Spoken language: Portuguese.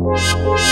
Música